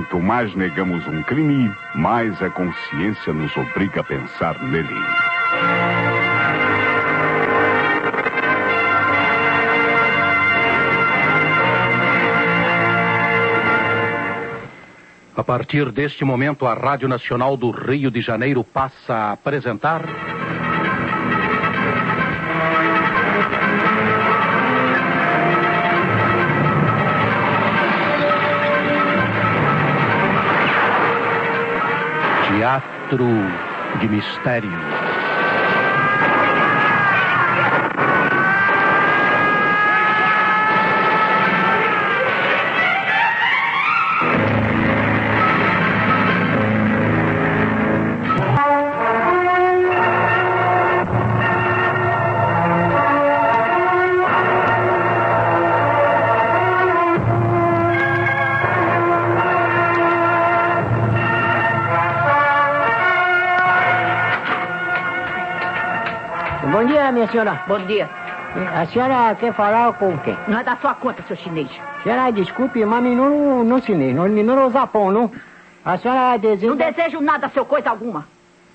Quanto mais negamos um crime, mais a consciência nos obriga a pensar nele. A partir deste momento, a Rádio Nacional do Rio de Janeiro passa a apresentar. Teatro de Mistério. Senhora. Bom dia. A senhora quer falar com quem? Não é da sua conta, seu chinês. Senhora, desculpe, mas não, não chinês, não, não Japão, não. A senhora deseja... Não desejo nada, seu coisa alguma.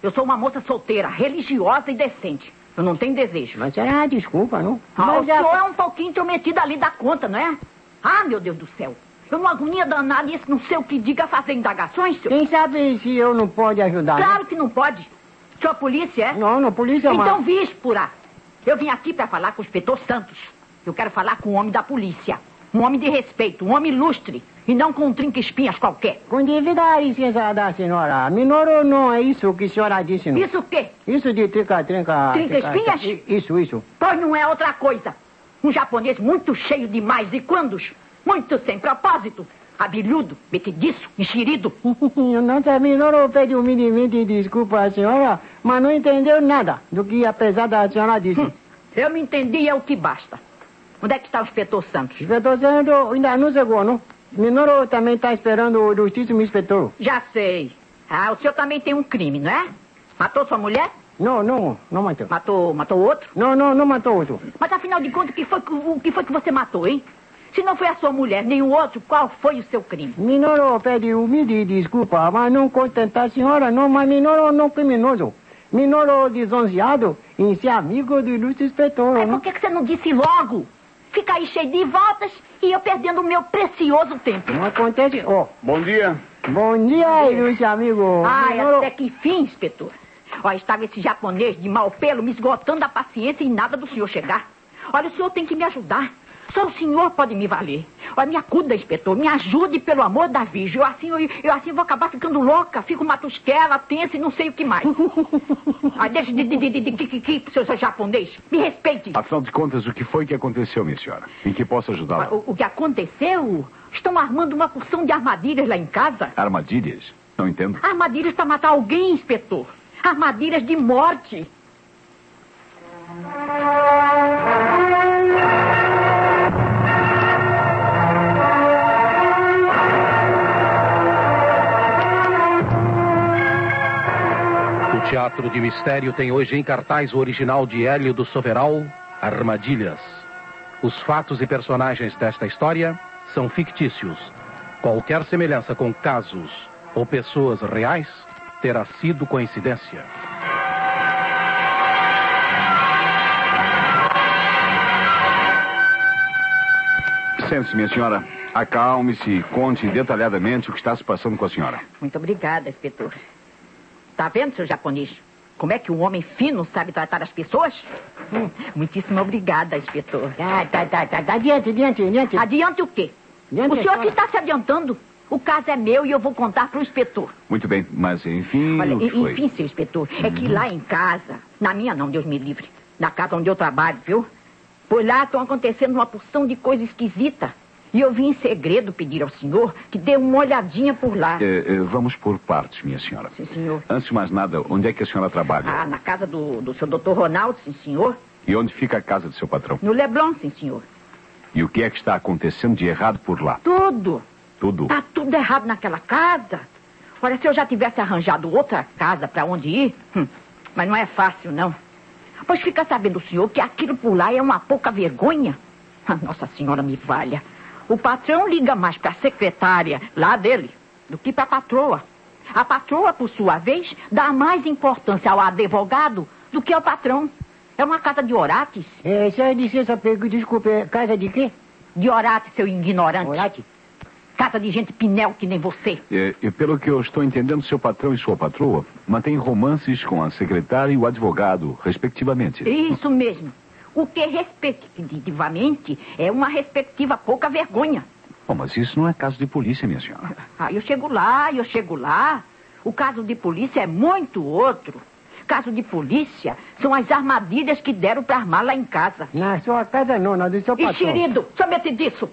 Eu sou uma moça solteira, religiosa e decente. Eu não tenho desejo. Mas senhora, desculpa, não. Ah, mas o senhor é um pouquinho intrometido ali da conta, não é? Ah, meu Deus do céu. Eu não agonia danada e esse não sei o que diga fazer indagações, senhor. Quem sabe se eu não pode ajudar, né? Claro que não pode. É polícia, é? Não, não, polícia, Então mas... víspora. Eu vim aqui para falar com o inspetor Santos. Eu quero falar com um homem da polícia. Um homem de respeito, um homem ilustre. E não com um trinca-espinhas qualquer. Com licença da senhora, minoro não é isso que a senhora disse, não. Isso o quê? Isso de trinca, trinca... Trinca espinhas? I- Isso, isso. Pois não é outra coisa. Um japonês muito cheio de mais e quandos. Muito sem propósito. Habilhudo, metidiço, enxerido. Não terminou pede humildemente desculpa à senhora, mas não entendeu nada do que apesar da senhora disse. Eu me entendi, é o que basta. Onde é que está o inspetor Santos? Inspetor Sandro ainda não chegou, não? Minoro também está esperando o justíssimo inspetor. Já sei. Ah, o senhor também tem um crime, não é? Matou sua mulher? Não, não, não matou. Matou, matou outro? Não, não, não matou outro. Mas afinal de contas, o que foi, o que foi que você matou, hein? Se não foi a sua mulher, nem o outro, qual foi o seu crime? Minoro pede humilde desculpa, mas não contentar a senhora, não, mas Minoro não criminoso. Minoro lisonjeado em ser amigo do ilustre inspetor. Mas não? por que, que você não disse logo? Fica aí cheio de voltas e eu perdendo o meu precioso tempo. Não acontece. Ó, Bom dia. bom dia, ilustre amigo. Ai, Minoro- até que fim, inspetor. Ó, estava esse japonês de mau pelo me esgotando a paciência e nada do senhor chegar. Olha, o senhor tem que me ajudar. Só o senhor pode me valer. Olha, me acuda, inspetor. Me ajude, pelo amor da Virgem. Eu assim, eu, eu assim vou acabar ficando louca. Fico matusquela, tensa e não sei o que mais. Ai, deixa de, de, de, de, de, de, de, de seu, seu japonês. Me respeite. Afinal de contas, o que foi que aconteceu, minha senhora? Em que posso ajudá-la? O, o que aconteceu? Estão armando uma porção de armadilhas lá em casa. Armadilhas? Não entendo. Armadilhas para matar alguém, inspetor. Armadilhas de morte. Teatro de Mistério tem hoje em cartaz o original de Hélio do Soveral, Armadilhas. Os fatos e personagens desta história são fictícios. Qualquer semelhança com casos ou pessoas reais terá sido coincidência. Sente-se, minha senhora. Acalme-se e conte detalhadamente o que está se passando com a senhora. Muito obrigada, inspetor. Tá vendo, seu japonês? Como é que um homem fino sabe tratar as pessoas? Hum, muitíssimo obrigada, inspetor. Tá, tá, tá, tá, tá. Adiante, adiante, adiante. Adiante o quê? Adiante, o senhor que está se adiantando. O caso é meu e eu vou contar para o inspetor. Muito bem, mas enfim, Olha, o que foi? enfim, seu inspetor, é que lá em casa, na minha não, Deus me livre, na casa onde eu trabalho, viu? Por lá estão acontecendo uma porção de coisa esquisita. E eu vim em segredo pedir ao senhor que dê uma olhadinha por lá. Eh, vamos por partes, minha senhora. Sim, senhor. Antes de mais nada, onde é que a senhora trabalha? Ah, na casa do, do seu doutor Ronaldo, sim, senhor. E onde fica a casa do seu patrão? No Leblon, sim, senhor. E o que é que está acontecendo de errado por lá? Tudo. Tudo. Tá tudo errado naquela casa. Olha, se eu já tivesse arranjado outra casa para onde ir, hum, mas não é fácil, não. Pois fica sabendo o senhor que aquilo por lá é uma pouca vergonha. Ah, Nossa Senhora me valha. O patrão liga mais para a secretária lá dele do que para a patroa. A patroa, por sua vez, dá mais importância ao advogado do que ao patrão. É uma casa de orates. É, só licença, pego, desculpe, é casa de quê? De orate, seu ignorante. Orate? Casa de gente pinel que nem você. E, e pelo que eu estou entendendo, seu patrão e sua patroa mantêm romances com a secretária e o advogado, respectivamente. Isso mesmo. O que, respectivamente, é uma respectiva pouca vergonha. Bom, mas isso não é caso de polícia, minha senhora. Ah, eu chego lá, eu chego lá. O caso de polícia é muito outro. Caso de polícia são as armadilhas que deram para armar lá em casa. Na sua casa não, na do seu patrão. Enxerido, somente disso.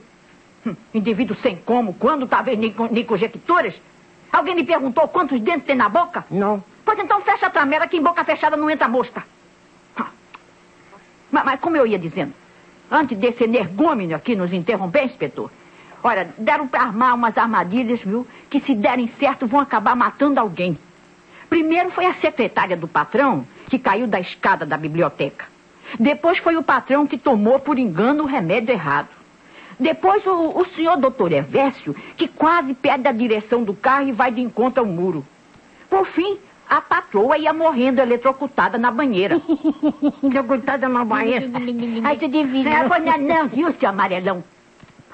Hum, indivíduo sem como, quando, talvez nem, nem conjecturas. Alguém lhe perguntou quantos dentes tem na boca? Não. Pois então fecha a tramela que em boca fechada não entra mosca. Mas, mas como eu ia dizendo, antes desse energúmeno aqui nos interromper, inspetor, olha, deram para armar umas armadilhas, viu, que se derem certo vão acabar matando alguém. Primeiro foi a secretária do patrão, que caiu da escada da biblioteca. Depois foi o patrão que tomou por engano o remédio errado. Depois o, o senhor doutor Hervécio, que quase perde a direção do carro e vai de encontro ao muro. Por fim, a patroa ia morrendo eletrocutada na banheira. Eletrocutada na banheira. Aí você divide. É, foi não, não, viu, seu amarelão?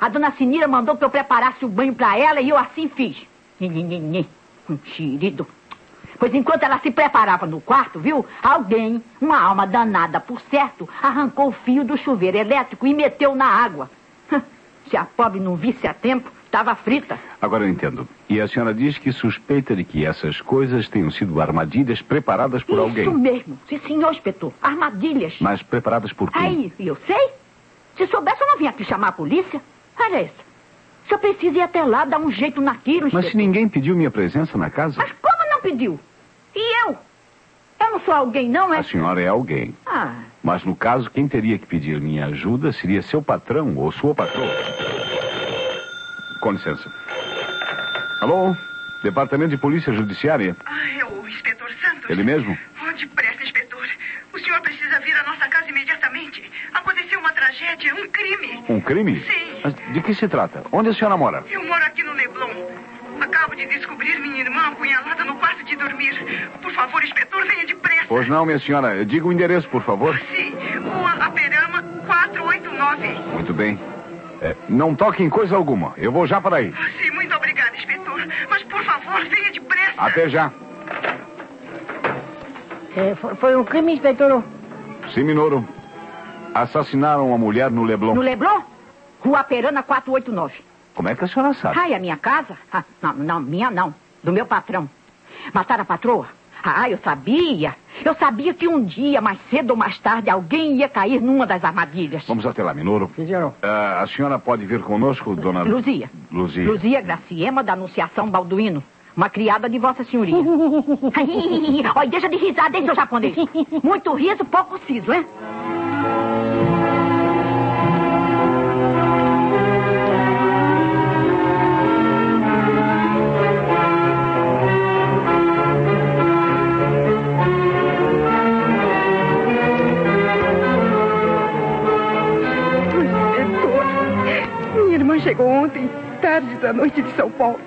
A dona Sinira mandou que eu preparasse o banho pra ela e eu assim fiz. Nhenhenhenhen. Um xerido. Pois enquanto ela se preparava no quarto, viu? Alguém, uma alma danada, por certo, arrancou o fio do chuveiro elétrico e meteu na água. Se a pobre não visse a tempo, estava frita. Agora eu entendo. E a senhora diz que suspeita de que essas coisas tenham sido armadilhas preparadas por Isso alguém. mesmo. Sim, senhor, inspetor. Armadilhas. Mas preparadas por quem? Aí, eu sei. Se soubesse, eu não vinha aqui chamar a polícia. Olha isso. Se eu preciso ir até lá, dar um jeito naquilo, Mas se inspetor. ninguém pediu minha presença na casa, Mas como não pediu? E eu? Eu não sou alguém, não, é? a senhora é alguém. Ah, Mas no caso, quem teria que pedir minha ajuda seria seu patrão ou sua patroa. Com licença. Alô? Departamento de Polícia Judiciária? Ah, é o inspetor Santos. Ele mesmo? Oh, depressa, inspetor. O senhor precisa vir à nossa casa imediatamente. Aconteceu uma tragédia, um crime. Um crime? Sim. Mas de que se trata? Onde a senhora mora? Eu moro aqui no Leblon. Acabo de descobrir minha irmã apunhalada no quarto de dormir. Por favor, inspetor, venha depressa. Pois não, minha senhora. Diga o endereço, por favor. Sim, Rua Aperama 489. Muito bem. É, não toque em coisa alguma. Eu vou já para aí. Sim, muito obrigada, inspetor. Mas, por favor, venha depressa. Até já. É, foi, foi um crime, inspetor? Sim, Minoro. Assassinaram uma mulher no Leblon. no Leblon? Rua Perana 489. Como é que a senhora sabe? Ai, a minha casa? Ah, não, não, minha não. Do meu patrão. Mataram a patroa? Ah, eu sabia. Eu sabia que um dia, mais cedo ou mais tarde, alguém ia cair numa das armadilhas. Vamos até lá, Minoro. Sim, senhor. Ah, a senhora pode vir conosco, dona... Luzia. Luzia. Luzia Graciema da Anunciação Balduino. Uma criada de Vossa Senhoria. Olha, deixa de risada, hein, seu japonês? Muito riso, pouco siso, hein? Da noite de São Paulo.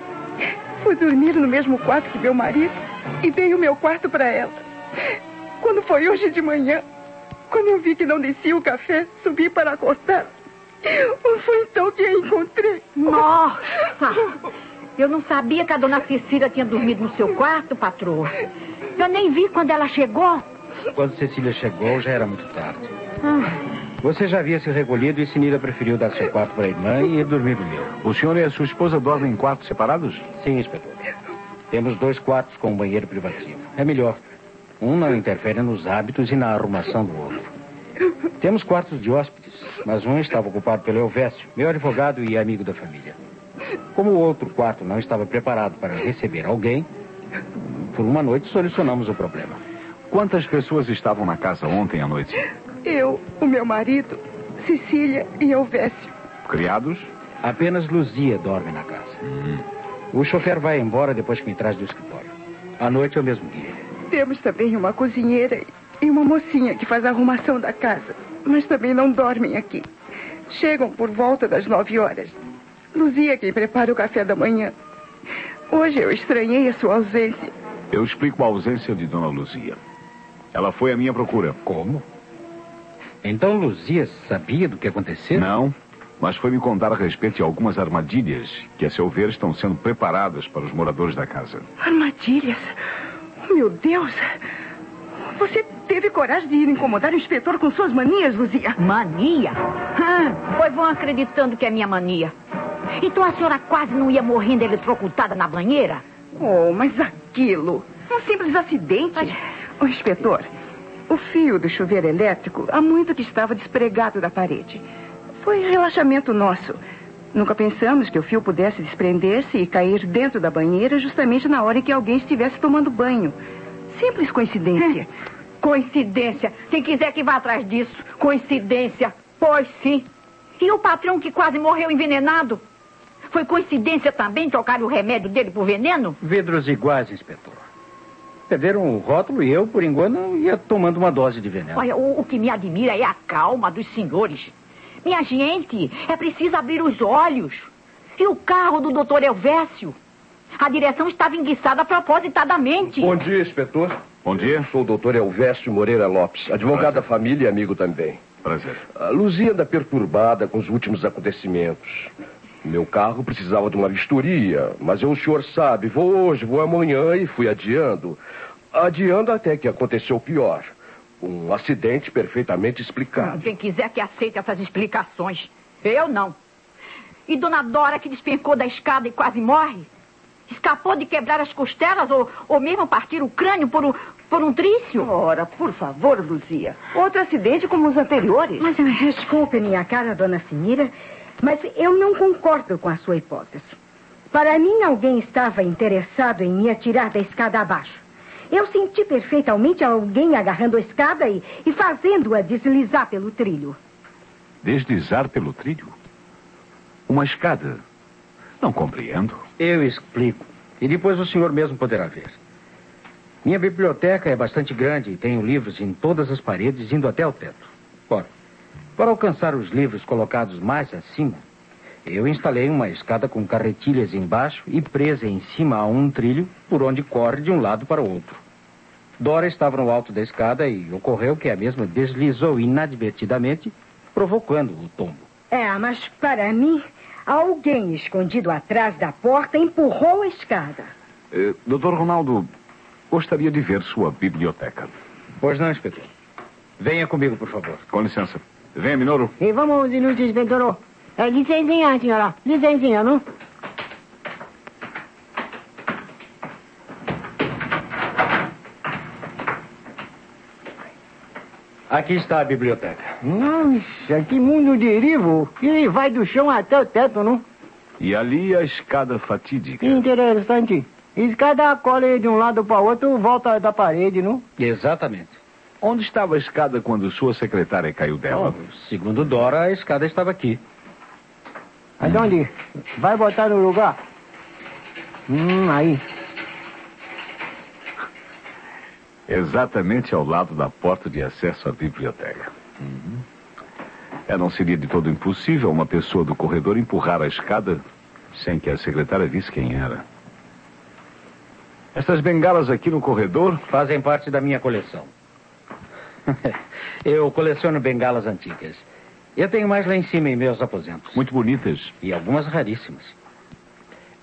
Foi dormir no mesmo quarto que meu marido e dei o meu quarto para ela. Quando foi hoje de manhã, quando eu vi que não descia o café, subi para acordar. Foi então que a encontrei. Nossa! Eu não sabia que a dona Cecília tinha dormido no seu quarto, patroa. Eu nem vi quando ela chegou. Quando Cecília chegou, já era muito tarde. Você já havia se recolhido e Sinira preferiu dar seu quarto para a irmã e ir dormir no meu. O senhor e a sua esposa dormem em quartos separados? Sim, inspetor. Temos dois quartos com um banheiro privativo. É melhor. Um não interfere nos hábitos e na arrumação do outro. Temos quartos de hóspedes, mas um estava ocupado pelo Elvésio, meu advogado e amigo da família. Como o outro quarto não estava preparado para receber alguém, por uma noite solucionamos o problema. Quantas pessoas estavam na casa ontem à noite? Eu, o meu marido, Cecília e Elvésio. Criados? Apenas Luzia dorme na casa. O chofer vai embora depois que me traz do escritório. À noite eu mesmo guio. Temos também uma cozinheira e uma mocinha que faz a arrumação da casa, mas também não dormem aqui. Chegam por volta das nove horas. Luzia é quem prepara o café da manhã. Hoje eu estranhei a sua ausência. Eu explico a ausência de Dona Luzia. Ela foi à minha procura. Como? Então Luzia sabia do que aconteceu? Não, mas foi me contar a respeito de algumas armadilhas que, a seu ver, estão sendo preparadas para os moradores da casa. Armadilhas? Meu Deus! Você teve coragem de ir incomodar o inspetor com suas manias, Luzia? Mania? Ah, pois vão acreditando que é minha mania. Então a senhora quase não ia morrendo eletrocutada na banheira? Oh, mas aquilo. Um simples acidente. O inspetor, o fio do chuveiro elétrico há muito que estava despregado da parede. Foi relaxamento nosso. Nunca pensamos que o fio pudesse desprender-se e cair dentro da banheira justamente na hora em que alguém estivesse tomando banho. Simples coincidência. Coincidência. Quem quiser que vá atrás disso. Coincidência. Pois sim. E o patrão que quase morreu envenenado? Foi coincidência também trocar o remédio dele por veneno? Vidros iguais, inspetor. Perderam o rótulo e eu, por engano, ia tomando uma dose de veneno. Olha, o, o que me admira é a calma dos senhores. Minha gente, é preciso abrir os olhos. E o carro do doutor Elvésio? A direção estava enguiçada propositadamente. Bom dia, inspetor. Bom dia. Sou o doutor Elvésio Moreira Lopes, advogado da família e amigo também. Prazer. A Luzia anda perturbada com os últimos acontecimentos. Meu carro precisava de uma vistoria, mas eu, o senhor sabe, vou hoje, vou amanhã e fui adiando. Adiando até que aconteceu o pior. Um acidente perfeitamente explicado. Quem quiser que aceite essas explicações. Eu não. E dona Dora que despencou da escada e quase morre? Escapou de quebrar as costelas ou, ou mesmo partir o crânio por um, por um trício? Ora, por favor, Luzia. Outro acidente como os anteriores. Mas desculpe, minha cara, dona Sinira, mas eu não concordo com a sua hipótese. Para mim, alguém estava interessado em me atirar da escada abaixo. Eu senti perfeitamente alguém agarrando a escada e, e fazendo-a deslizar pelo trilho. Deslizar pelo trilho? Uma escada? Não compreendo. Eu explico. E depois o senhor mesmo poderá ver. Minha biblioteca é bastante grande e tenho livros em todas as paredes, indo até o teto. Ora, para alcançar os livros colocados mais acima, eu instalei uma escada com carretilhas embaixo e presa em cima a um trilho por onde corre de um lado para o outro. Dora estava no alto da escada e ocorreu que a mesma deslizou inadvertidamente, provocando o tombo. É, mas para mim, alguém escondido atrás da porta empurrou a escada. Eh, Doutor Ronaldo, gostaria de ver sua biblioteca. Pois não, inspetor. Venha comigo, por favor. Com licença. Venha, Minoro. E vamos, inútil inspetor. É, licencinha, senhora. Licencinha, não? Aqui está a biblioteca. Nossa, que mundo derivo. E vai do chão até o teto, não? E ali a escada fatídica. Interessante. Escada colhe de um lado para o outro, volta da parede, não? Exatamente. Onde estava a escada quando sua secretária caiu dela? Segundo Dora, a escada estava aqui. Mas onde? Vai botar no lugar? Hum, aí. Exatamente ao lado da porta de acesso à biblioteca. Uhum. É, não seria de todo impossível uma pessoa do corredor empurrar a escada sem que a secretária visse quem era. Estas bengalas aqui no corredor Fazem parte da minha coleção. Eu coleciono bengalas antigas. Eu tenho mais lá em cima em meus aposentos. muito bonitas. E algumas raríssimas.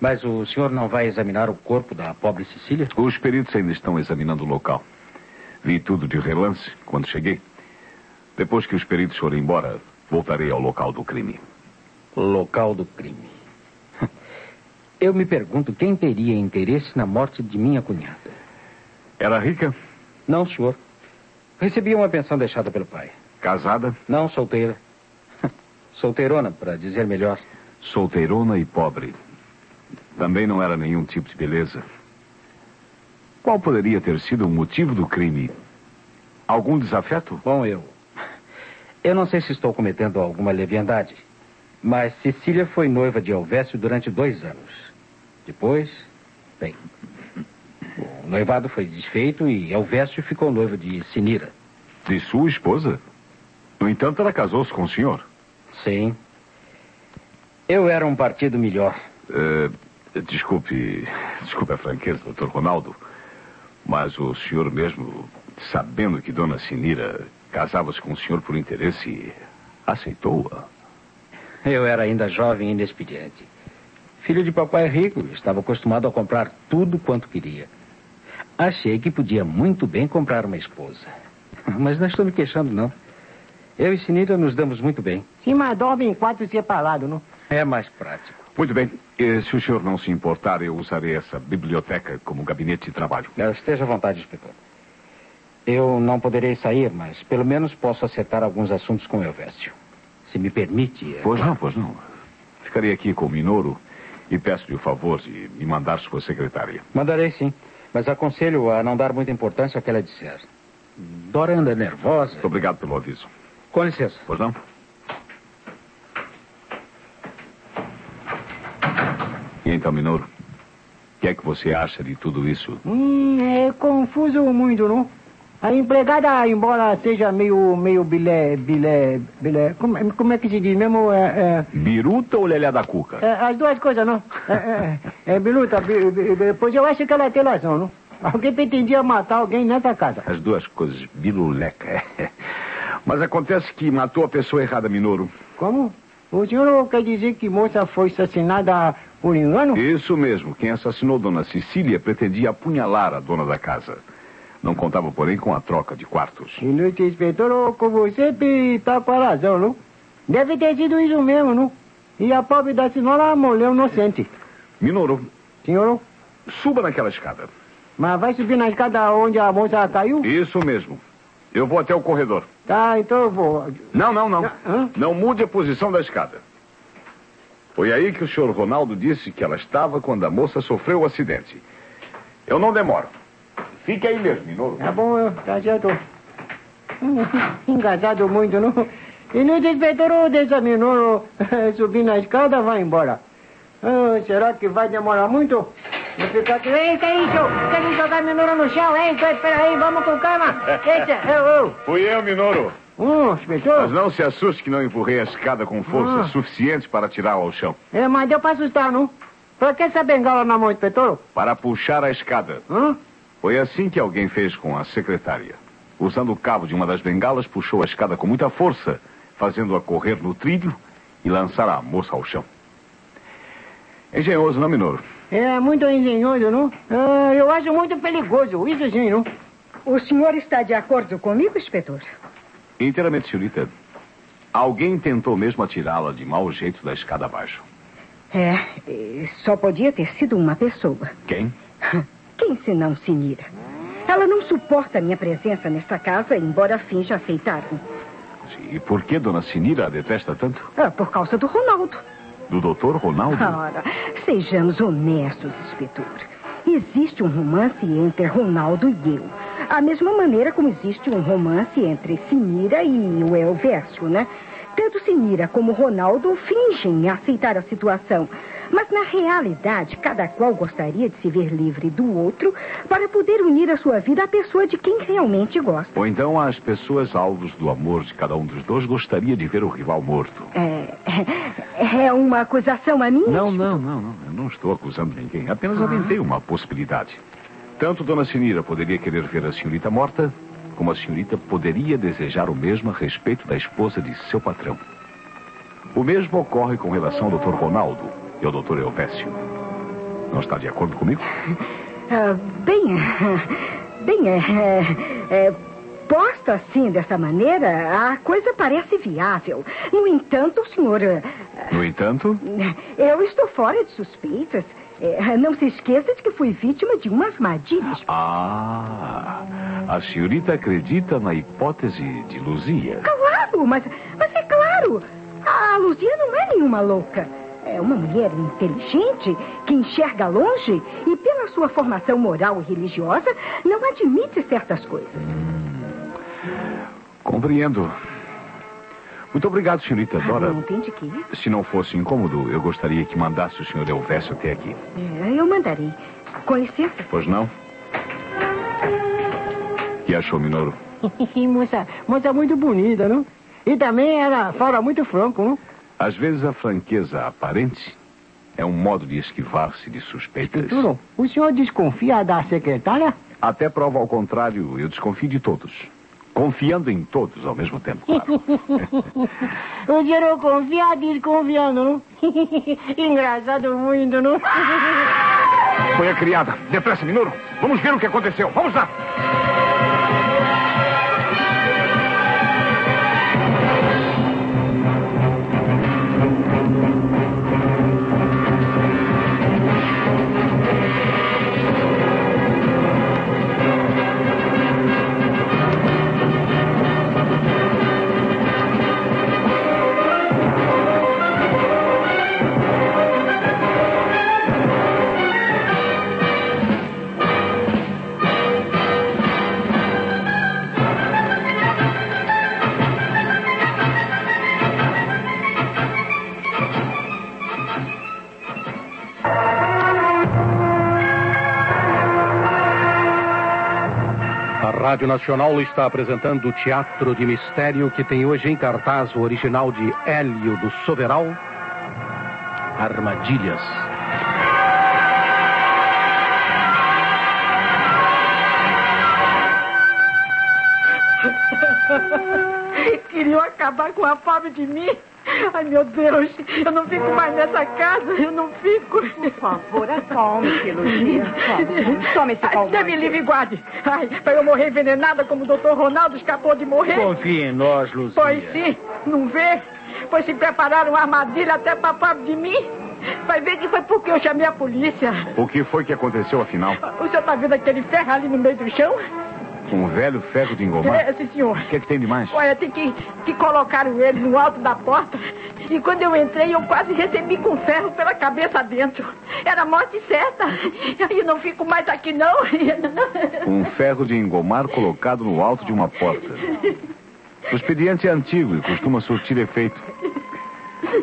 Mas o senhor não vai examinar o corpo da pobre Cecília? Os peritos ainda estão examinando o local. Vi tudo de relance quando cheguei. Depois que os peritos forem embora, voltarei ao local do crime. Local do crime. Eu me pergunto quem teria interesse na morte de minha cunhada. Era rica? Não, senhor. Recebia uma pensão deixada pelo pai. Casada? Não, solteira. Solteirona, para dizer melhor. Solteirona e pobre. Também não era nenhum tipo de beleza. Qual poderia ter sido o motivo do crime? Algum desafeto? Bom, eu. Eu não sei se estou cometendo alguma leviandade, mas Cecília foi noiva de Elvésio durante dois anos. Depois, bem. O noivado foi desfeito e Elvésio ficou noivo de Sinira. De sua esposa? No entanto, ela casou-se com o senhor. Sim. Eu era um partido melhor. Eh, Desculpe, desculpe a franqueza, doutor Ronaldo, mas o senhor mesmo, sabendo que Dona Sinira casava-se com o senhor por interesse, aceitou-a? Eu era ainda jovem e inexperiente. Filho de papai rico, estava acostumado a comprar tudo quanto queria. Achei que podia muito bem comprar uma esposa. Mas não estou me queixando, não. Eu e Sinira nos damos muito bem. Sim, mas dorme em quarto separado, não? É mais prático. Muito bem. Se o senhor não se importar, eu usarei essa biblioteca como gabinete de trabalho. Esteja à vontade, inspetor. Eu não poderei sair, mas pelo menos posso acertar alguns assuntos com o Elvésio. Se me permite. É... Pois não, pois não. Ficarei aqui com o Minoro e peço-lhe o favor de me mandar sua secretária. Mandarei sim, mas aconselho a não dar muita importância ao que ela disser. Dora anda nervosa. Muito obrigado pelo aviso. Com licença. Pois não? Então, Minoro, o que é que você acha de tudo isso? Hum, é confuso muito, não? A empregada, embora seja meio, meio bilé, bilé, bilé, como, é- como é que se diz mesmo? É, é, Biruta ou Lelé da Cuca? é, as duas coisas, não? É, é, é biluta, bi, bi, bi- pois eu acho que ela tem razão, não? Alguém pretendia matar alguém nessa casa. As duas coisas, biluleca. Mas acontece que matou a pessoa errada, Minoro. Como? O senhor quer dizer que moça foi assassinada por engano? Isso mesmo. Quem assassinou Dona Cecília pretendia apunhalar a dona da casa. Não contava, porém, com a troca de quartos. Inútil inspetor, com você está com a razão, não? Deve ter sido isso mesmo, não? E a pobre da senhora morreu inocente. Minoro, Senhor, suba naquela escada. mas vai subir na escada onde a moça caiu? Isso mesmo. Eu vou até o corredor. Tá, então eu vou. Não, não, não. Hã? Não mude a posição da escada. Foi aí que o senhor Ronaldo disse que ela estava quando a moça sofreu o acidente. Eu não demoro. Fique aí mesmo, Minoro. Tá bom, eu- tá certo. Engasado muito, não? Inútil inspetor desaminou subir na escada vai embora. Ah, será que vai demorar muito? Vou ficar aqui. Ei, que é isso? Quer me jogar menor no chão, hein? Espera aí, vamos com calma. Eita, eu, eu. Fui eu, Minoro. Hum, Mas inspetor? não se assuste que não empurrei a escada com força Ah. suficiente para tirá-la ao chão. É, mas deu pra assustar, não? Pra que essa bengala na mão, inspetor? Para puxar a escada. Hã? Foi assim que alguém fez com a secretária. Usando o cabo de uma das bengalas, puxou a escada com muita força, fazendo-a correr no trilho e lançar a moça ao chão. Engenhoso, não, Minoro? É muito engenhoso, não? Ah, eu acho muito perigoso, isso sim, não? O senhor está de acordo comigo, inspetor? Inteiramente, senhorita. Alguém tentou mesmo atirá-la de mau jeito da escada abaixo. É, eh, só podia ter sido uma pessoa. Quem? Quem senão Sinira? Ela não suporta a minha presença nesta casa, embora finja aceitar-me. E por que Dona Sinira a detesta tanto? É por causa do Ronaldo. Do doutor Ronaldo? Ora, sejamos honestos, inspetor. Existe um romance entre Ronaldo e eu. A mesma maneira como existe um romance entre Sinira e o Elvésio, né? Tanto Sinira como Ronaldo fingem aceitar a situação. Mas, na realidade, cada qual gostaria de se ver livre do outro para poder unir a sua vida à pessoa de quem realmente gosta. Ou então as pessoas alvos do amor de cada um dos dois gostaria de ver o rival morto. É, é uma acusação a mim? Não, não, não, não. Eu não estou acusando ninguém. Apenas aventei uma possibilidade. Tanto Dona Sinira poderia querer ver a senhorita morta, como a senhorita poderia desejar o mesmo a respeito da esposa de seu patrão. O mesmo ocorre com relação ao Dr. Ronaldo e ao Dr. Elvésio. Não está de acordo comigo? Ah, bem, bem, é, é, é, posto assim dessa maneira, a coisa parece viável. No entanto, o senhor, eh, No entanto, eu estou fora de suspeitas. Eh, não se esqueça de que fui vítima de uma armadilha. ah, a senhorita acredita na hipótese de Luzia. Claro, mas, mas é claro, a Luzia não é nenhuma louca. É uma mulher inteligente que enxerga longe e, pela sua formação moral e religiosa, não admite certas coisas. Compreendo. Muito obrigado, senhorita Dora. Não tem de ir. Se não fosse incômodo, eu gostaria que mandasse o senhor Elvésio até aqui. É, eu mandarei. Com licença. Pois não? O que achou, Minoro? moça, moça muito bonita, não? E também ela fala muito franco, não? Às vezes a franqueza aparente É um modo de esquivar-se de suspeitas. Inspetor, o senhor desconfia da secretária? Até prova ao contrário, eu desconfio de todos. Confiando em todos ao mesmo tempo, claro. o senhor confia desconfiando, não? Engraçado muito, não? Foi a criada. Depressa, Minoro. Vamos ver o que aconteceu. Vamos lá. Rádio Nacional está apresentando o Teatro de Mistério que tem hoje em cartaz o original de Hélio do Soveral, Armadilhas. Queriam acabar com a pobre de mim. Ai, meu Deus, eu não fico mais nessa casa, eu não fico. Por favor, acalme-se, Lucia. Tome esse calmante. Deus me livre e guarde. Ai, pra eu morrer envenenada como o doutor Ronaldo escapou de morrer. Confie em nós, Lucia. Pois sim, não vê? Pois se prepararam uma armadilha até pra pobre de mim. Vai ver que foi porque eu chamei a polícia. O que foi que aconteceu, afinal? O senhor tá vendo aquele ferro ali no meio do chão? Um velho ferro de engomar? É, sim, senhor. O que é que tem de mais? Olha, tem que, que colocaram ele no alto da porta. E quando eu entrei, eu quase recebi com ferro pela cabeça dentro. Era morte certa. E não fico mais aqui, não. Um ferro de engomar colocado no alto de uma porta. O expediente é antigo e costuma surtir efeito.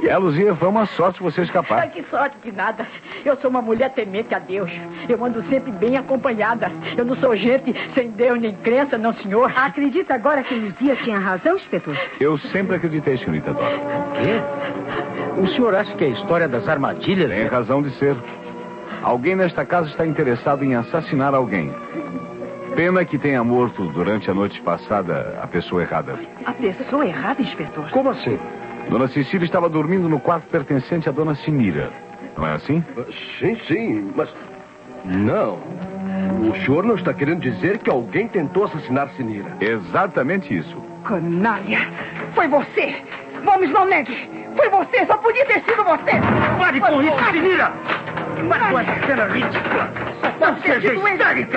É, Luzia, foi uma sorte você Ai, escapar. que sorte de nada. Eu sou uma mulher temente a Deus. Eu ando sempre bem acompanhada. Eu não sou gente sem Deus nem crença, não, senhor. Acredita agora que Luzia tinha razão, inspetor? Eu sempre acreditei, senhorita Dora. Quê? O senhor acha que a história das armadilhas... Tem razão de ser. Alguém nesta casa está interessado em assassinar alguém. Pena que tenha morto durante a noite passada a pessoa errada. A pessoa errada, inspetor. Como assim? Dona Cecília estava dormindo no quarto pertencente à Dona Sinira. Não é assim? Sim, sim, mas. Não. O senhor não está querendo dizer que alguém tentou assassinar Sinira. Exatamente isso. Canalha! Foi você! Vamos, não negue! Foi você! Só podia ter sido você! Pare com isso, Sinira! Com essa cena ridícula! Só pode ter sido ele!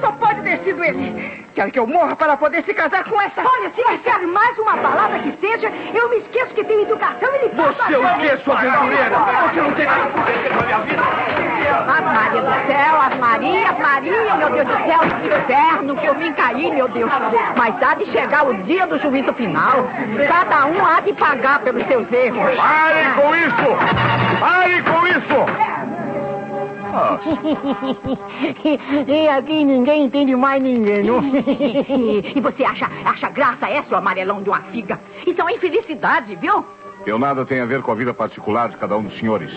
Só pode ter sido ele! Quer que eu morra para poder se casar com essa... Olha, se disser mais uma palavra que seja, eu me esqueço que tenho educação e lhe faço Você o quê, sua aventureira? Você não tem Ave Maria do céu, Ave Maria, Ave Maria, meu Deus do céu, que inferno que eu vim cair, meu Deus. Mas há de chegar o dia do juízo final. Cada um há de pagar pelos seus erros. Pare com isso! Pare com isso! e aqui ninguém entende mais ninguém, não? E, e você acha, acha graça essa, o amarelão de uma figa? Isso é uma infelicidade, viu? Eu nada tenho a ver com a vida particular de cada um dos senhores.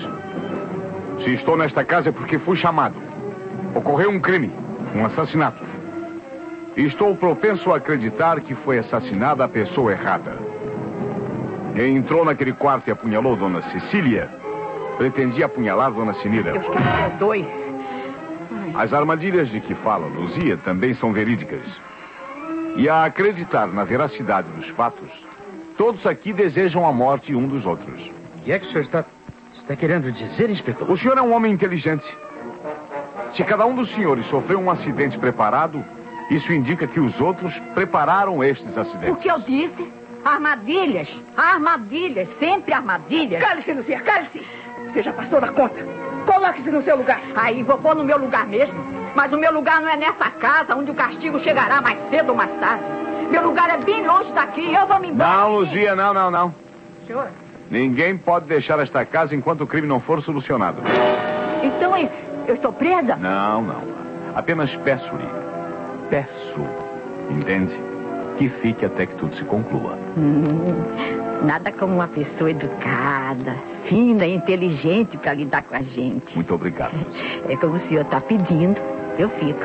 Se estou nesta casa é porque fui chamado. Ocorreu um crime, um assassinato. E estou propenso a acreditar que foi assassinada a pessoa errada. Quem entrou naquele quarto e apunhalou Dona Cecília pretendia apunhalar Dona Sinira. Deus que me perdoe. As armadilhas de que fala Luzia também são verídicas. E a acreditar na veracidade dos fatos, todos aqui desejam a morte um dos outros. O que é que o senhor está, está querendo dizer, inspetor? O senhor é um homem inteligente. Se cada um dos senhores sofreu um acidente preparado, isso indica que os outros prepararam estes O acidentes. que eu disse? Armadilhas, armadilhas, sempre armadilhas. Cale-se, Lucia, cale-se! Você já passou da conta. Coloque-se no seu lugar. Aí vou pôr no meu lugar mesmo. Mas o meu lugar não é nessa casa onde o castigo chegará mais cedo ou mais tarde. Meu lugar é bem longe daqui. Eu vou me embora. Não, Luzia, não, não, não. Senhor, Ninguém pode deixar esta casa enquanto o crime não for solucionado. então eu, eu estou presa? Não, não. Apenas peço-lhe. Peço. Entende? Que fique até que tudo se conclua. Nada como uma pessoa educada, fina e inteligente para lidar com a gente. Muito obrigado. É como o senhor está pedindo, eu fico.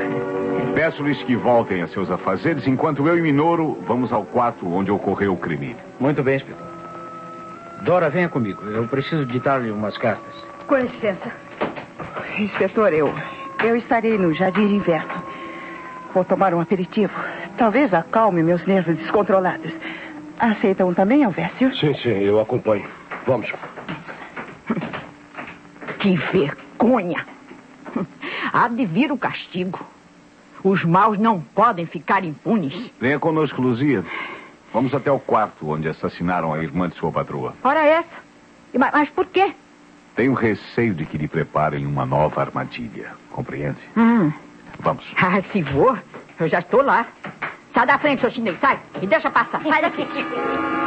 Peço-lhes que voltem a seus afazeres enquanto eu e Minoro vamos ao quarto onde ocorreu o crime. Muito bem, inspetor. Dora, venha comigo. Eu preciso ditar-lhe umas cartas. Com licença. Inspetor, eu. Eu estarei no jardim de inverno. Vou tomar um aperitivo. Talvez acalme meus nervos descontrolados. Aceitam também, Alvécio? Sim, sim, eu acompanho. Vamos. Que vergonha! Há de vir o castigo. Os maus não podem ficar impunes. Venha conosco, Luzia. Vamos até o quarto onde assassinaram a irmã de sua patroa. Ora essa. E, Mas, mas por quê? Tenho receio de que lhe preparem uma nova armadilha. Compreende? Hum. Vamos. Ah, se vou, eu já estou lá. Sai da frente, seu chinês, sai. E deixa passar. Sai daqui.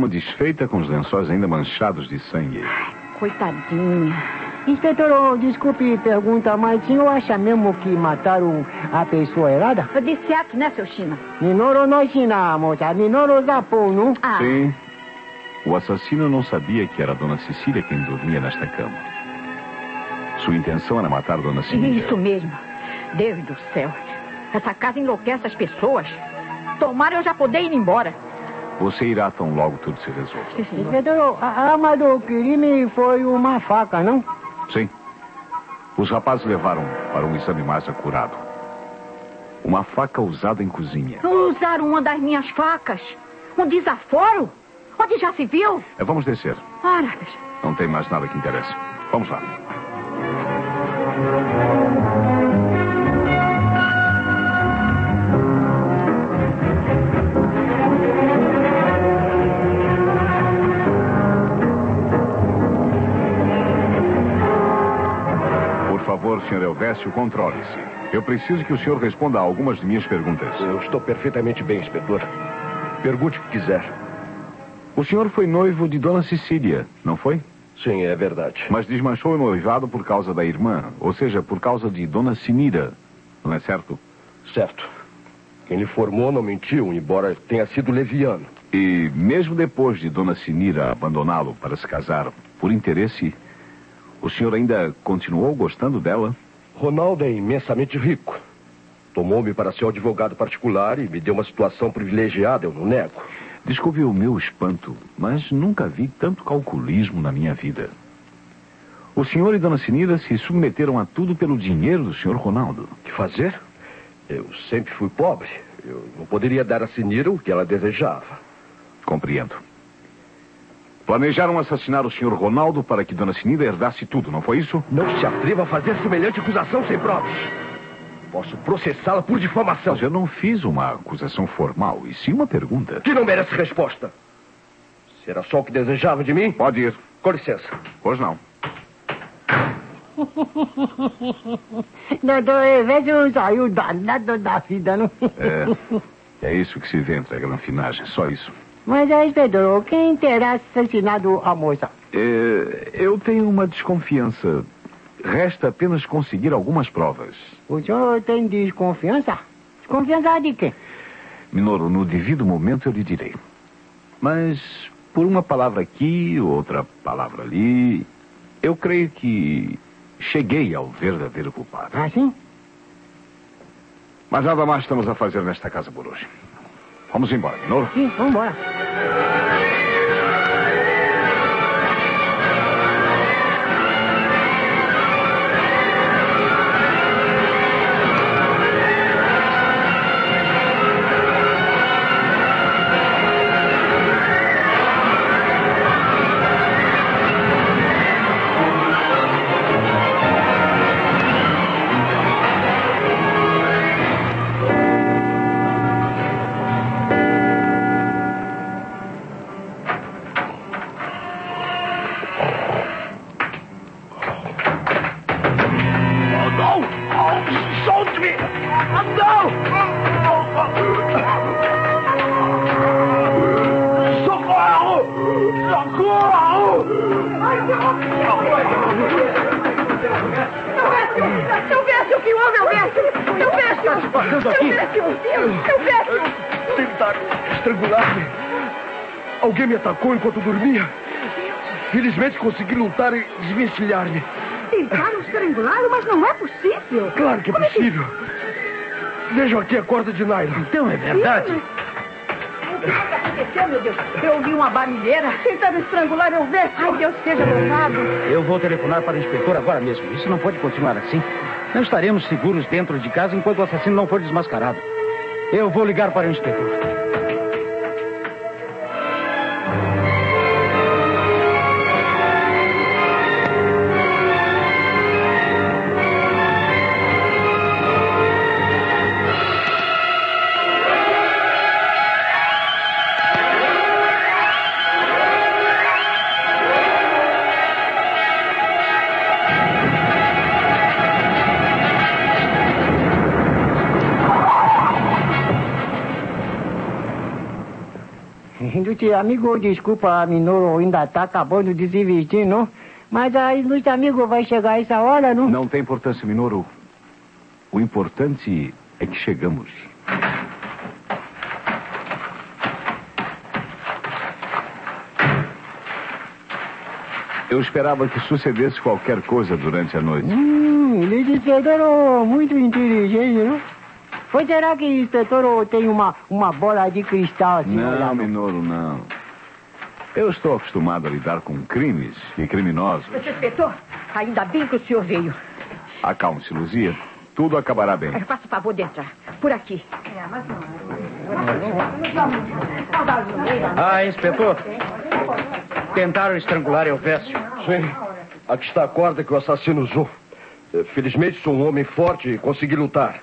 cama desfeita com os lençóis ainda manchados de sangue. Coitadinha. Inspetor, oh, desculpe pergunta, mas o senhor acha mesmo que mataram a pessoa errada? Eu disse certo, né, seu China? Minoro não ensinamos, a Minoro zapou, não? Ah, Sim. O assassino não sabia que era a Dona Cecília quem dormia nesta cama. Sua intenção era matar a Dona Cecília. isso mesmo. Deus do céu. Essa casa enlouquece as pessoas. Tomara eu já poder ir embora. Você irá tão logo tudo se resolva. Inspetor, a arma do crime foi uma faca, não? Sim. Os rapazes levaram para um exame mais acurado. Uma faca usada em cozinha. Usaram uma das minhas facas. Um desaforo? Onde já se viu? É, Vamos descer. Ora, Não tem mais nada que interesse. Vamos lá. Favor, Sr. Elvésio, controle-se. Eu preciso que o senhor responda a algumas de minhas perguntas. Eu estou perfeitamente bem, inspetor. Pergunte o que quiser. O senhor foi noivo de Dona Cecília, não foi? Sim, é verdade. Mas desmanchou o noivado por causa da irmã, ou seja, por causa de Dona Sinira, não é certo? Certo. Quem lhe formou não mentiu, embora tenha sido leviano. E mesmo depois de Dona Sinira abandoná-lo para se casar por interesse, o senhor ainda continuou gostando dela? Ronaldo é imensamente rico. Tomou-me para seu advogado particular e me deu uma situação privilegiada, eu não nego. Desculpe o meu espanto, mas nunca vi tanto calculismo na minha vida. O senhor e Dona Sinira se submeteram a tudo pelo dinheiro do senhor Ronaldo. O que fazer? Eu sempre fui pobre. Eu não poderia dar a Sinira o que ela desejava. Compreendo. Planejaram assassinar o senhor Ronaldo para que Dona Sinira herdasse tudo, não foi isso? Não se atreva a fazer semelhante acusação sem provas. Posso processá-la por difamação. Mas eu não fiz uma acusação formal, e sim uma pergunta. Que não merece resposta. Será só o que desejava de mim? Pode ir. Com licença. Pois não. Doutor Evédio saiu danado da vida, não? É, é isso que se vê entre a granfinagem, só isso. Mas, é, inspetor, quem terá assassinado a moça? É, eu tenho uma desconfiança. Resta apenas conseguir algumas provas. O senhor tem desconfiança? Desconfiança de quê? Minoro, no devido momento eu lhe direi. Mas por uma palavra aqui, outra palavra ali, eu creio que cheguei ao verdadeiro culpado. Assim? Mas nada mais estamos a fazer nesta casa por hoje. Vamos embora, Minoro. Sim, vamos embora. Desvencilhar-me. Tentaram estrangulá-lo, mas não é possível. Claro que é Como possível. Vejam aqui a corda de nylon. Então é verdade. O que aconteceu, meu Deus? Eu ouvi uma barulheira. Tentaram estrangular meu Vécio. Ai, Deus seja louvado. Eu vou telefonar para o inspetor agora mesmo. Isso não pode continuar assim. Não estaremos seguros dentro de casa enquanto o assassino não for desmascarado. Eu vou ligar para o inspetor. Amigo, desculpa, Minoro ainda tá acabando de se vestir, não? Mas a ilustre amigo vai chegar essa hora, não? Não tem importância, Minoru. O importante é que chegamos. Eu esperava que sucedesse qualquer coisa durante a noite. Hum, ele inspetor muito inteligente, não? Pois será que o inspetor tem uma, uma bola de cristal assim? Não, olhando? Minoru, não. Eu estou acostumado a lidar com crimes e criminosos. Seu inspetor, ainda bem que o senhor veio. Acalme-se, Luzia. Tudo acabará bem. Faça o favor de entrar. Por aqui. Ah, inspetor. Tentaram estrangular Elvésio. Sim. Aqui está a corda que o assassino usou. Felizmente sou um homem forte e consegui lutar.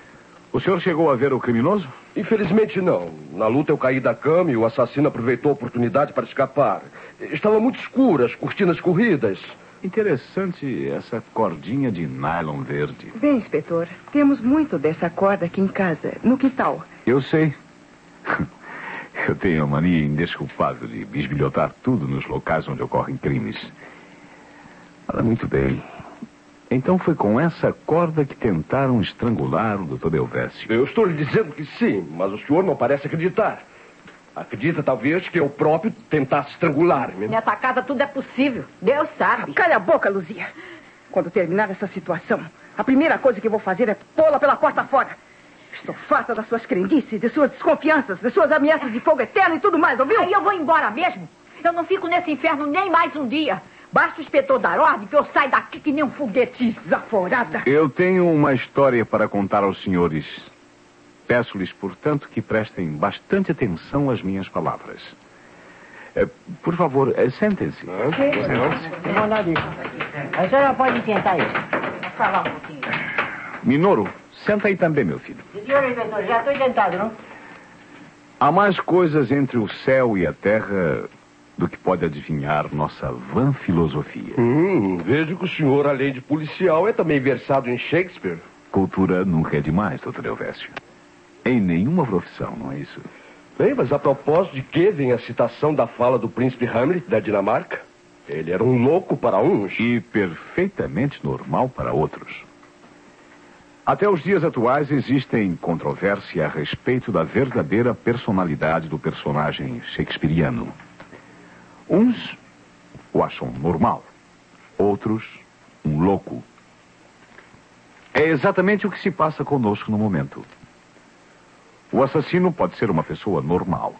O senhor chegou a ver o criminoso? Infelizmente não. Na luta eu caí da cama e o assassino aproveitou a oportunidade para escapar. Estava muito escuro, as cortinas corridas. Interessante essa cordinha de nylon verde. Bem, inspetor, temos muito dessa corda aqui em casa, no quintal. Eu sei. Eu tenho a mania indesculpável de bisbilhotar tudo nos locais onde ocorrem crimes. Ora, muito bem. Então foi com essa corda que tentaram estrangular o Dr. Elvésio. Eu estou lhe dizendo que sim, mas o senhor não parece acreditar. Acredita, talvez, que eu próprio tentasse estrangular-me. Nessa casa tudo é possível. Deus sabe. Cala a boca, Luzia. Quando terminar essa situação, a primeira coisa que vou fazer é pô-la pela porta fora. Estou farta das suas crendices, de suas desconfianças, de suas ameaças de fogo eterno e tudo mais, ouviu? Aí eu vou embora mesmo. Eu não fico nesse inferno nem mais um dia. Basta o inspetor dar ordem que eu saio daqui que nem um foguete. Desaforada. Eu tenho uma história para contar aos senhores. Peço-lhes, portanto, que prestem bastante atenção às minhas palavras. Eh, por favor, eh, sentem-se. A senhora pode sentar aí. Vou falar um pouquinho. Minoro, senta aí também, meu filho. Senhor inspetor, já estou sentado, não? Há mais coisas entre o céu e a terra do que pode adivinhar nossa vã filosofia. Hum, vejo que o senhor, além de policial, é também versado em Shakespeare. Cultura nunca é demais, doutor Elvésio. Em nenhuma profissão, não é isso? Bem, mas a propósito de que vem a citação da fala do príncipe Hamlet da Dinamarca? Ele era um louco para uns. E perfeitamente normal para outros. Até os dias atuais existem controvérsia a respeito da verdadeira personalidade do personagem shakespeariano. Uns o acham normal, outros um louco. É exatamente o que se passa conosco no momento. O assassino pode ser uma pessoa normal,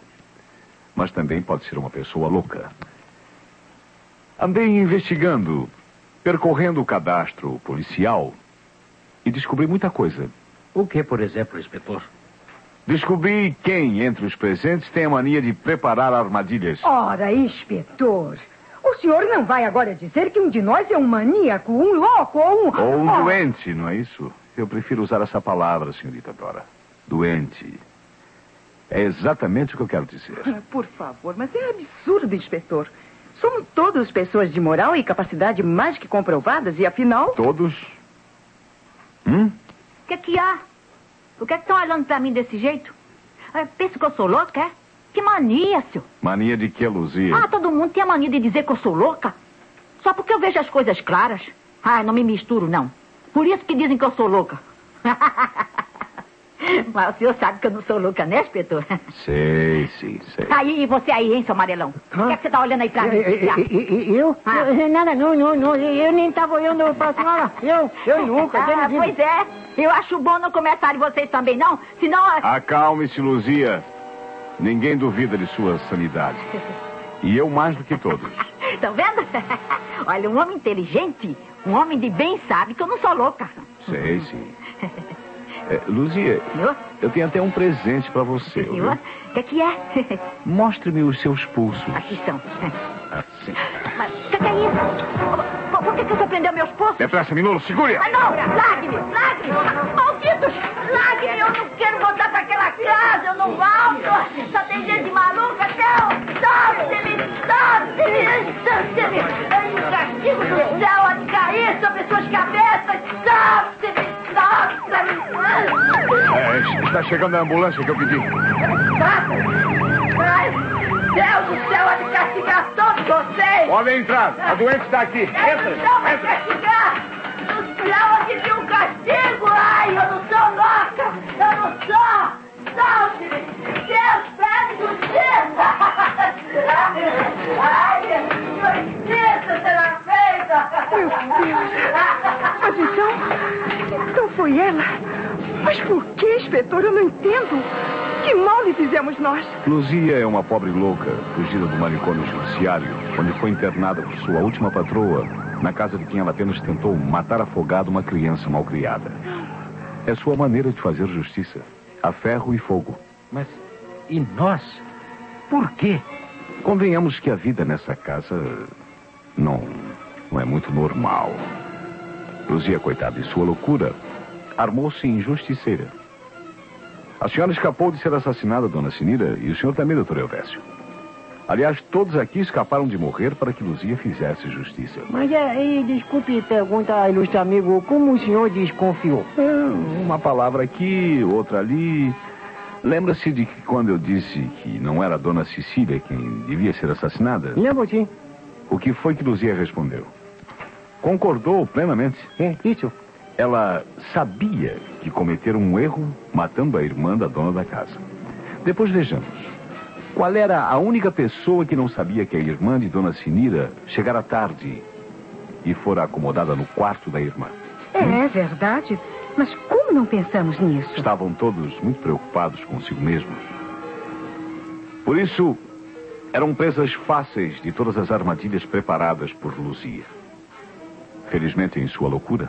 mas também pode ser uma pessoa louca. Andei investigando, percorrendo o cadastro policial e descobri muita coisa. O que, por exemplo, inspetor? Descobri quem entre os presentes tem a mania de preparar armadilhas. Ora, inspetor, o senhor não vai agora dizer que um de nós é um maníaco, um louco ou um... Ou um Oh, doente, não é isso? Eu prefiro usar essa palavra, senhorita Dora. Doente. É exatamente o que eu quero dizer. Por favor, mas é absurdo, inspetor. Somos todos pessoas de moral e capacidade mais que comprovadas e, afinal... Todos? Hum? que que há? Por que estão olhando pra mim desse jeito? Ah, Pensa que eu sou louca, é? Que mania, senhor. Mania de que, Luzia? Ah, todo mundo tem a mania de dizer que eu sou louca. Só porque eu vejo as coisas claras. Ah, não me misturo, não. Por isso que dizem que eu sou louca. Mas o senhor sabe que eu não sou louca, né, inspetor? Sei, sim, sei. Aí, e você aí, hein, seu amarelão? O que, é que você tá olhando aí pra mim? já? Eu? Ah. Eu- Nada, não, não, não. Eu nem estava olhando pra senhora. Eu, eu nunca. Ah, pois é. Eu acho bom não começarem vocês também, não. Senão... ah, Acalme-se, Luzia. Ninguém duvida de sua sanidade. E eu mais do que todos. Estão vendo? Olha, um homem inteligente, um homem de bem sabe que eu não sou louca. Sei, sim. É, Luzia, Senhor? eu tenho até um presente pra você. Senhor? O que, que é? Mostre-me os seus pulsos. Aqui estão. Assim. Mas o que, que é isso? Por, por que, que senhor prendeu meus pulsos? Depressa, Minolo, segure! Ah, não! Largue-me! Largue-me! Malditos! Largue-me! Eu não quero voltar para aquela casa! Eu não volto! Só tem gente maluca! Não! Solte-me! Solte-me! Solte-me! O castigo do céu de cair sobre suas cabeças! Solte-me! Solte-me! É, está chegando a ambulância que eu pedi. Ai, Deus do céu há de castigar todos vocês! Podem entrar, a doente está aqui. Do céu vai castigar! O céu há de vir um castigo! Ai, eu não sou louca! Eu não sou! Solte-me! Deus pede justiça! Ai, justiça será! Meu Deus! Mas então. Então foi ela. Mas por que, inspetor? Eu não entendo. Que mal lhe fizemos nós? Luzia é uma pobre louca, fugida do manicômio judiciário, onde foi internada por sua última patroa, na casa de quem ela apenas tentou matar afogado uma criança malcriada. É sua maneira de fazer justiça. A ferro e fogo. Mas e nós? Por quê? Convenhamos que a vida nessa casa não, não é muito normal. Luzia, coitada, em sua loucura, armou-se em justiceira. A senhora escapou de ser assassinada, dona Sinira, e o senhor também, doutor Elvésio. Aliás, todos aqui escaparam de morrer para que Luzia fizesse justiça. Mas é, e, desculpe, pergunta, ilustre amigo, como o senhor desconfiou? Ah, Uma palavra aqui, outra ali. Lembra-se de que quando eu disse que não era a dona Cecília quem devia ser assassinada? Lembro sim. O que foi que Luzia respondeu? Concordou plenamente. É, isso. Ela sabia que cometeram um erro matando a irmã da dona da casa. Depois vejamos. Qual era a única pessoa que não sabia que a irmã de dona Sinira chegara tarde e fora acomodada no quarto da irmã? É, é verdade. Mas como não pensamos nisso? Estavam todos muito preocupados consigo mesmos. Por isso, eram presas fáceis de todas as armadilhas preparadas por Luzia. Felizmente, em sua loucura,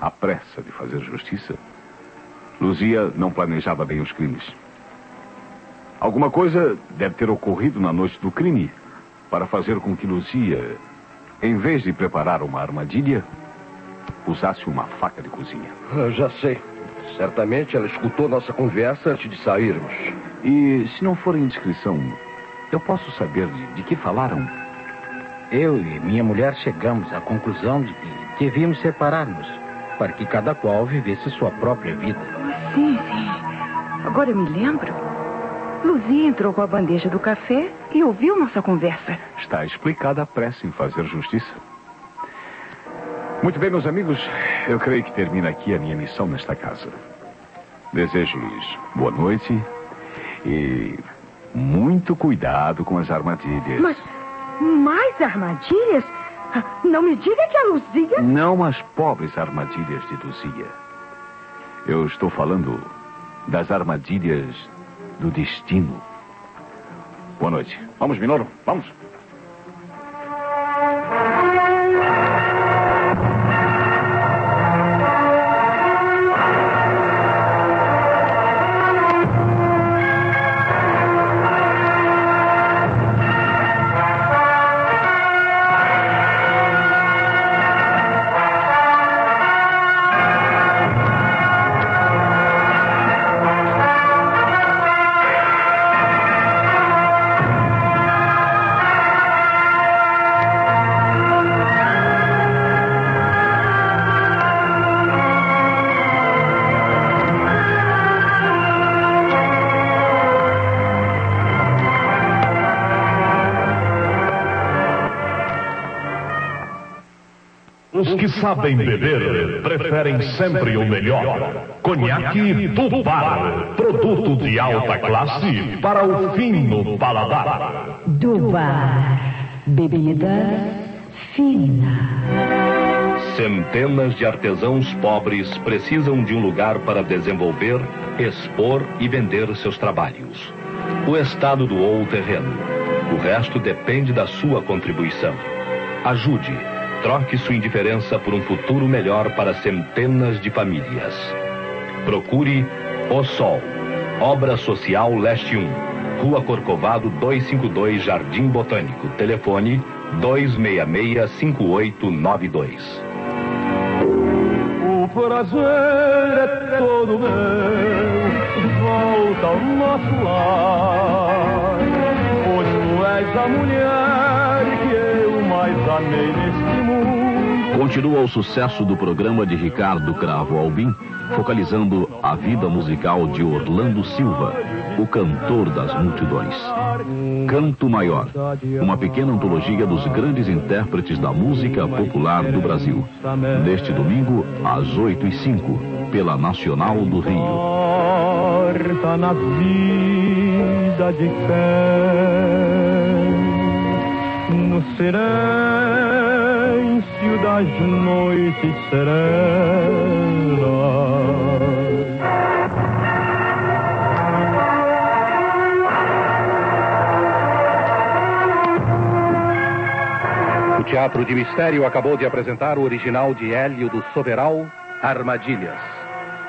a pressa de fazer justiça, Luzia não planejava bem os crimes. Alguma coisa deve ter ocorrido na noite do crime para fazer com que Luzia, em vez de preparar uma armadilha, usasse uma faca de cozinha. Eu já sei. Certamente ela escutou nossa conversa antes de sairmos. E se não for indiscrição, eu posso saber de, de que falaram? Eu e minha mulher chegamos à conclusão de que devíamos separar-nos para que cada qual vivesse sua própria vida. Sim, sim. Agora eu me lembro. Luzia entrou com a bandeja do café e ouviu nossa conversa. Está explicada a pressa em fazer justiça. Muito bem, meus amigos, eu creio que termina aqui a minha missão nesta casa. Desejo-lhes boa noite e muito cuidado com as armadilhas. Mas mais armadilhas? Ah, Não me diga que a Luzia... Não as pobres armadilhas de Luzia. Eu estou falando das armadilhas do destino. Boa noite. Vamos, Minoro, vamos. Sabem beber preferem sempre o melhor. Conhaque Dubar, produto de alta classe para o fino paladar. Dubar, bebida fina. Centenas de artesãos pobres precisam de um lugar para desenvolver, expor e vender seus trabalhos. O Estado doou o terreno. O resto depende da sua contribuição. Ajude. Troque sua indiferença por um futuro melhor para centenas de famílias. Procure O Sol. Obra Social Leste 1. Rua Corcovado 252, Jardim Botânico. Telefone 266-5892. O prazer é todo meu, volta ao nosso lar. Pois tu és a mulher que eu mais amei. Continua o sucesso do programa de Ricardo Cravo Albim, focalizando a vida musical de Orlando Silva, o cantor das multidões. Canto Maior, uma pequena antologia dos grandes intérpretes da música popular do Brasil. Neste domingo, às 8 e 05 pela Nacional do Rio. Silêncio das noites serenas. O Teatro de Mistério acabou de apresentar o original de Hélio do Soberal, Armadilhas.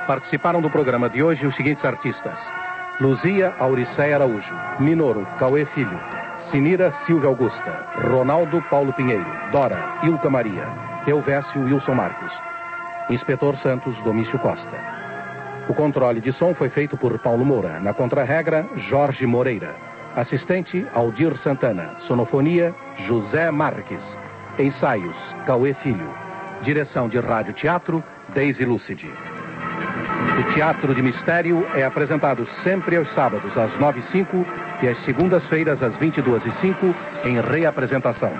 Participaram do programa de hoje os seguintes artistas: Luzia Auriceia Araújo, Minoro Cauê Filho, Sinira Silvia Augusta, Ronaldo Paulo Pinheiro, Dora Ilka Maria, Elvésio Wilson Marcos, Inspetor Santos Domício Costa. O controle de som foi feito por Paulo Moura. Na contrarregra, Jorge Moreira. Assistente, Aldir Santana. Sonofonia, José Marques. Ensaios, Cauê Filho. Direção de Rádio Teatro, Deise Lucidi. O Teatro de Mistério é apresentado sempre aos sábados, às 9 e 05 às segundas-feiras, às 22 e 05 em reapresentação.